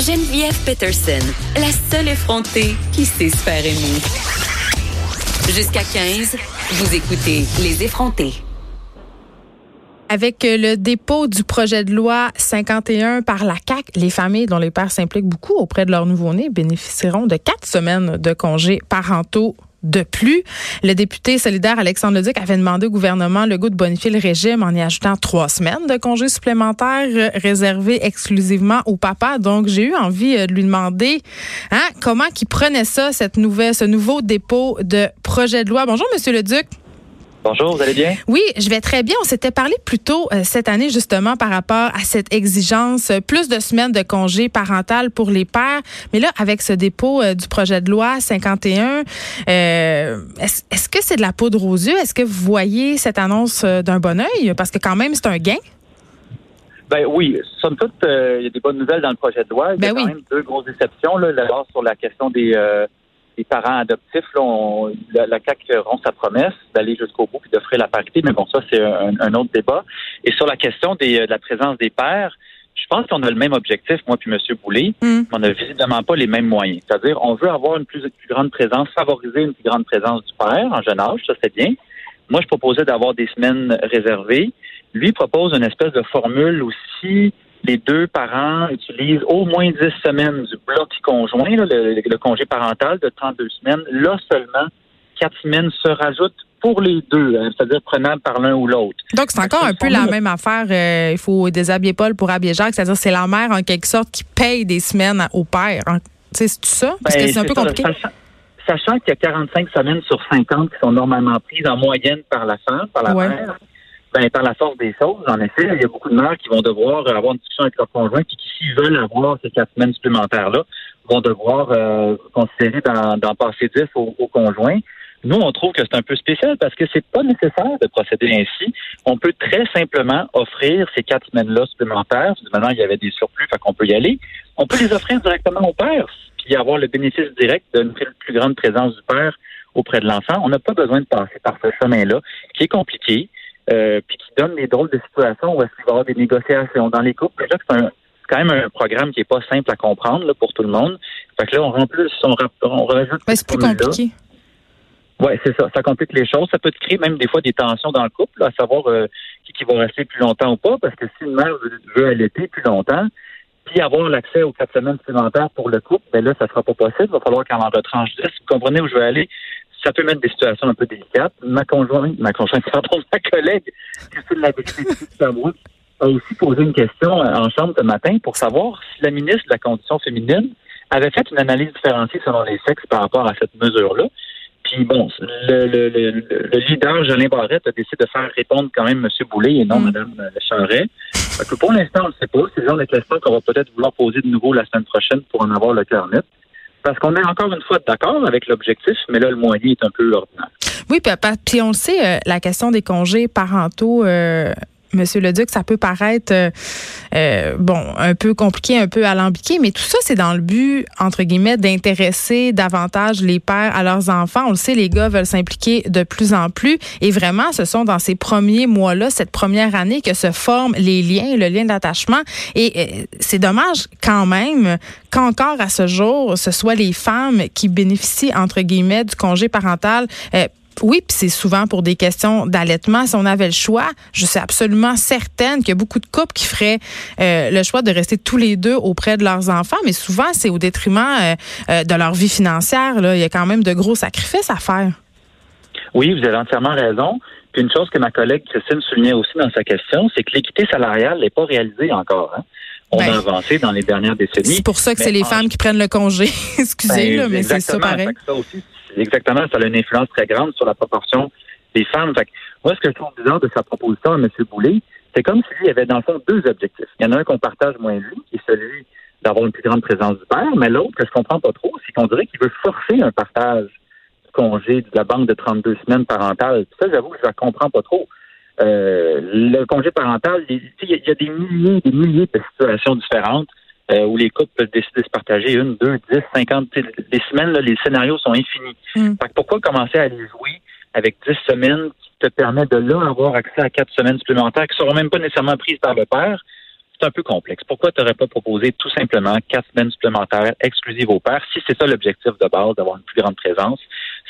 Geneviève Peterson, la seule effrontée qui sait se faire. Jusqu'à 15, vous écoutez Les effrontés. Avec le dépôt du projet de loi 51 par la CAC, les familles dont les pères s'impliquent beaucoup auprès de leur nouveau-né bénéficieront de quatre semaines de congés parentaux de plus. Le député solidaire Alexandre Leduc avait demandé au gouvernement le goût de bonifier le régime en y ajoutant trois semaines de congés supplémentaires réservés exclusivement au papa. Donc, j'ai eu envie euh, de lui demander hein, comment il prenait ça, cette nouvelle, ce nouveau dépôt de projet de loi. Bonjour, Monsieur Leduc. Bonjour, vous allez bien? Oui, je vais très bien. On s'était parlé plus tôt euh, cette année justement par rapport à cette exigence, euh, plus de semaines de congé parental pour les pères. Mais là, avec ce dépôt euh, du projet de loi 51, est-ce est que c'est de la poudre aux yeux? Est-ce que vous voyez cette annonce d'un bon oeil? Parce que quand même, c'est un gain. Ben oui, somme toute, il y a des bonnes nouvelles dans le projet de loi. Il y a ben quand même deux grosses déceptions. Là, d'abord sur la question des les parents adoptifs, là, la, la CAQ rompt sa promesse d'aller jusqu'au bout et d'offrir la parité, mais bon, ça, c'est un, autre débat. Et sur la question des, de la présence des pères, je pense qu'on a le même objectif, moi puis M. Boulay, mm. mais on n'a visiblement pas les mêmes moyens. C'est-à-dire, on veut avoir une plus, grande présence, favoriser une plus grande présence du père en jeune âge, ça c'est bien. Moi, je proposais d'avoir des semaines réservées. Lui propose une espèce de formule aussi les deux parents utilisent au moins 10 semaines du bloc conjoint, le, congé parental de 32 semaines. Là seulement, quatre semaines se rajoutent pour les deux, hein, c'est-à-dire prenables par l'un ou l'autre. Donc, c'est encore un peu la même affaire. Euh, il faut déshabiller Paul pour habiller Jacques, c'est-à-dire c'est la mère, en quelque sorte, qui paye des semaines au père. C'est ça? Parce que ben, c'est un peu compliqué. Sachant, qu'il y a 45 semaines sur 50 qui sont normalement prises en moyenne par la femme, par la mère, ben, par la force des choses, en effet, il y a beaucoup de mères qui vont devoir avoir une discussion avec leur conjoint, puis qui, s'ils veulent avoir ces quatre semaines supplémentaires-là, vont devoir euh, considérer d'en passer dix au, conjoint. Nous, on trouve que c'est un peu spécial parce que c'est pas nécessaire de procéder ainsi. On peut très simplement offrir ces quatre semaines-là supplémentaires. Maintenant, il y avait des surplus, fait qu'on peut y aller. On peut les offrir directement au père, puis avoir le bénéfice direct d'une plus grande présence du père auprès de l'enfant. On n'a pas besoin de passer par ce chemin-là, qui est compliqué, euh, puis qui donne des drôles de situations où est-ce qu'il va y avoir des négociations dans les couples. Déjà c'est quand même un programme qui est pas simple à comprendre là, pour tout le monde. Fait que là, on remplit, on, on rajoute. c'est plus compliqué. Oui, c'est ça. Ça complique les choses. Ça peut créer même des fois des tensions dans le couple, à savoir euh, qui, qui va rester plus longtemps ou pas, parce que si une mère veut, allaiter plus longtemps, puis avoir l'accès aux quatre semaines supplémentaires pour le couple, ben là, ça sera pas possible. Il va falloir qu'elle en retranche 10. Vous comprenez où je veux aller? Ça peut mettre des situations un peu délicates. Ma conjointe, ma conjointe, pardon, ma collègue, Christine Labrie de a aussi posé une question en chambre ce matin pour savoir si la ministre de la Condition féminine avait fait une analyse différenciée selon les sexes par rapport à cette mesure-là. Puis bon, le, le, le, le leader, Jolin Barrette, a décidé de faire répondre quand même M. Boulay et non mm. Mme Charret. Que pour l'instant, on ne sait pas. C'est le genre de question qu'on va peut-être vouloir poser de nouveau la semaine prochaine pour en avoir le cœur net. Parce qu'on est encore une fois d'accord avec l'objectif, mais là, le moyen est un peu ordinaire. Oui, puis on le sait, euh, la question des congés parentaux euh, Monsieur Leduc, ça peut paraître euh, euh, bon un peu compliqué, un peu alambiqué, mais tout ça, c'est dans le but entre guillemets d'intéresser davantage les pères à leurs enfants. On le sait, les gars veulent s'impliquer de plus en plus, et vraiment, ce sont dans ces premiers mois-là, cette première année, que se forment les liens, le lien d'attachement. Et euh, c'est dommage quand même qu'encore à ce jour, ce soit les femmes qui bénéficient entre guillemets du congé parental oui, puis c'est souvent pour des questions d'allaitement. Si on avait le choix, je suis absolument certaine qu'il y a beaucoup de couples qui feraient euh, le choix de rester tous les deux auprès de leurs enfants, mais souvent c'est au détriment euh, euh, de leur vie financière. Là. Il y a quand même de gros sacrifices à faire. Oui, vous avez entièrement raison. Puis une chose que ma collègue Christine soulignait aussi dans sa question, c'est que l'équité salariale n'est pas réalisée encore. Hein. On a ben, avancé dans les dernières décennies. C'est pour ça que c'est les femmes qui prennent le congé. Excusez, ben, mais c'est ça pareil. Ça aussi, exactement, ça a une influence très grande sur la proportion des femmes. Fait moi, ce que je trouve bizarre de sa proposition à M. Boulay, c'est comme s'il y avait dans le fond deux objectifs. Il y en a un qu'on partage moins lui, qui est celui d'avoir une plus grande présence du père, mais l'autre, que je comprends pas trop, c'est qu'on dirait qu'il veut forcer un partage du congé de la banque de 32 semaines parentales. Ça, j'avoue que je ne comprends pas trop. Euh, le congé parental, il y, a des milliers des milliers de situations différentes. Euh, où les couples peuvent décider de se partager une, deux, dix, cinquante. Les semaines, les scénarios sont infinis. Mm. pourquoi commencer à les jouer avec dix semaines qui te permettent de là avoir accès à quatre semaines supplémentaires qui ne seront même pas nécessairement prises par le père? C'est un peu complexe. Pourquoi tu n'aurais pas proposé tout simplement quatre semaines supplémentaires exclusives au père, si c'est ça l'objectif de base, d'avoir une plus grande présence?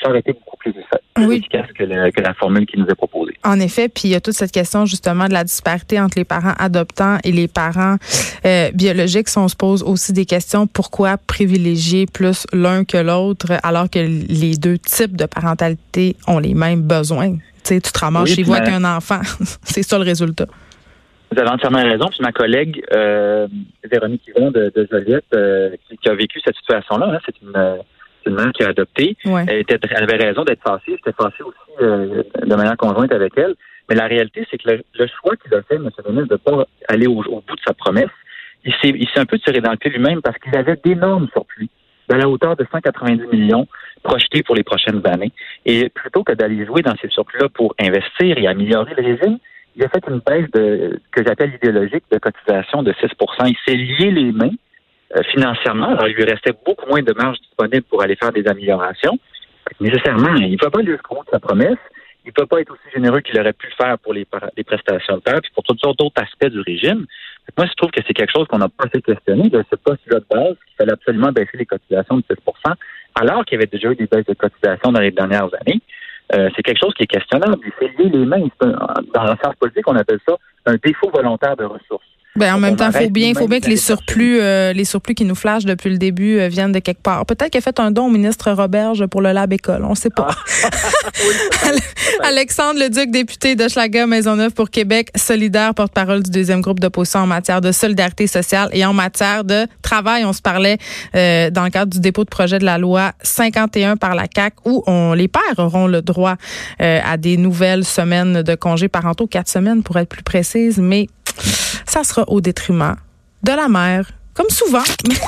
Ça aurait été beaucoup plus, efficace que, la formule qui nous est proposée. En effet, puis il y a toute cette question justement de la disparité entre les parents adoptants et les parents euh, biologiques. Si on se pose aussi des questions, pourquoi privilégier plus l'un que l'autre alors que les deux types de parentalité ont les mêmes besoins? Tu sais, tu te ramasses chez vous avec un enfant. c'est ça le résultat. Vous avez entièrement raison. Puis ma collègue euh, Véronique Yvon de, de Joliette, euh, qui, a vécu cette situation-là, hein, c'est une, une, mère qui a adopté. Elle, était, elle avait raison d'être fâchée. J'étais fâchée aussi euh, de manière conjointe avec elle. Mais la réalité, c'est que le, choix qu'il a fait, M. Denis, de ne pas aller au, bout de sa promesse, il s'est, il s'est un peu tiré dans le pied lui-même parce qu'il avait d'énormes surplus de la hauteur de 190 millions projetés pour les prochaines années. Et plutôt que d'aller jouer dans ces surplus-là pour investir et améliorer le régime, il a fait une baisse de, que j'appelle idéologique de cotisation de 6% Il s'est lié les mains euh, financièrement. Alors, il lui restait beaucoup moins de marge disponible pour aller faire des améliorations. Nécessairement, il ne peut pas jusqu'au de sa promesse. Il ne peut pas être aussi généreux qu'il aurait pu le faire pour les, les prestations de père, puis pour toutes sortes d'autres aspects du régime. Moi, je trouve que c'est quelque chose qu'on n'a pas assez questionné de ce poste-là de base, qu'il fallait absolument baisser les cotisations de 6% alors qu'il y avait déjà eu des baisses de cotisations dans les dernières années. Euh, c'est quelque chose qui est questionnable. Fait lier les mains. Dans la science politique, on appelle ça un défaut volontaire de ressources. Ben, en même temps, faut bien, faut bien que les surplus, euh, les surplus qui nous flashent depuis le début euh, viennent de quelque part. Peut-être qu'il a fait un don au ministre Roberge pour le Lab École. On ne sait pas. Ah. Alexandre Leduc, député de Schlager Maisonneuve pour Québec, solidaire, porte-parole du deuxième groupe d'opposition en matière de solidarité sociale et en matière de travail. On se parlait euh, dans le cadre du dépôt de projet de la loi 51 par la CAC où on, les pères auront le droit à des nouvelles semaines de congés parentaux, quatre semaines pour être plus précise, mais ça sera au détriment de la mère, comme souvent.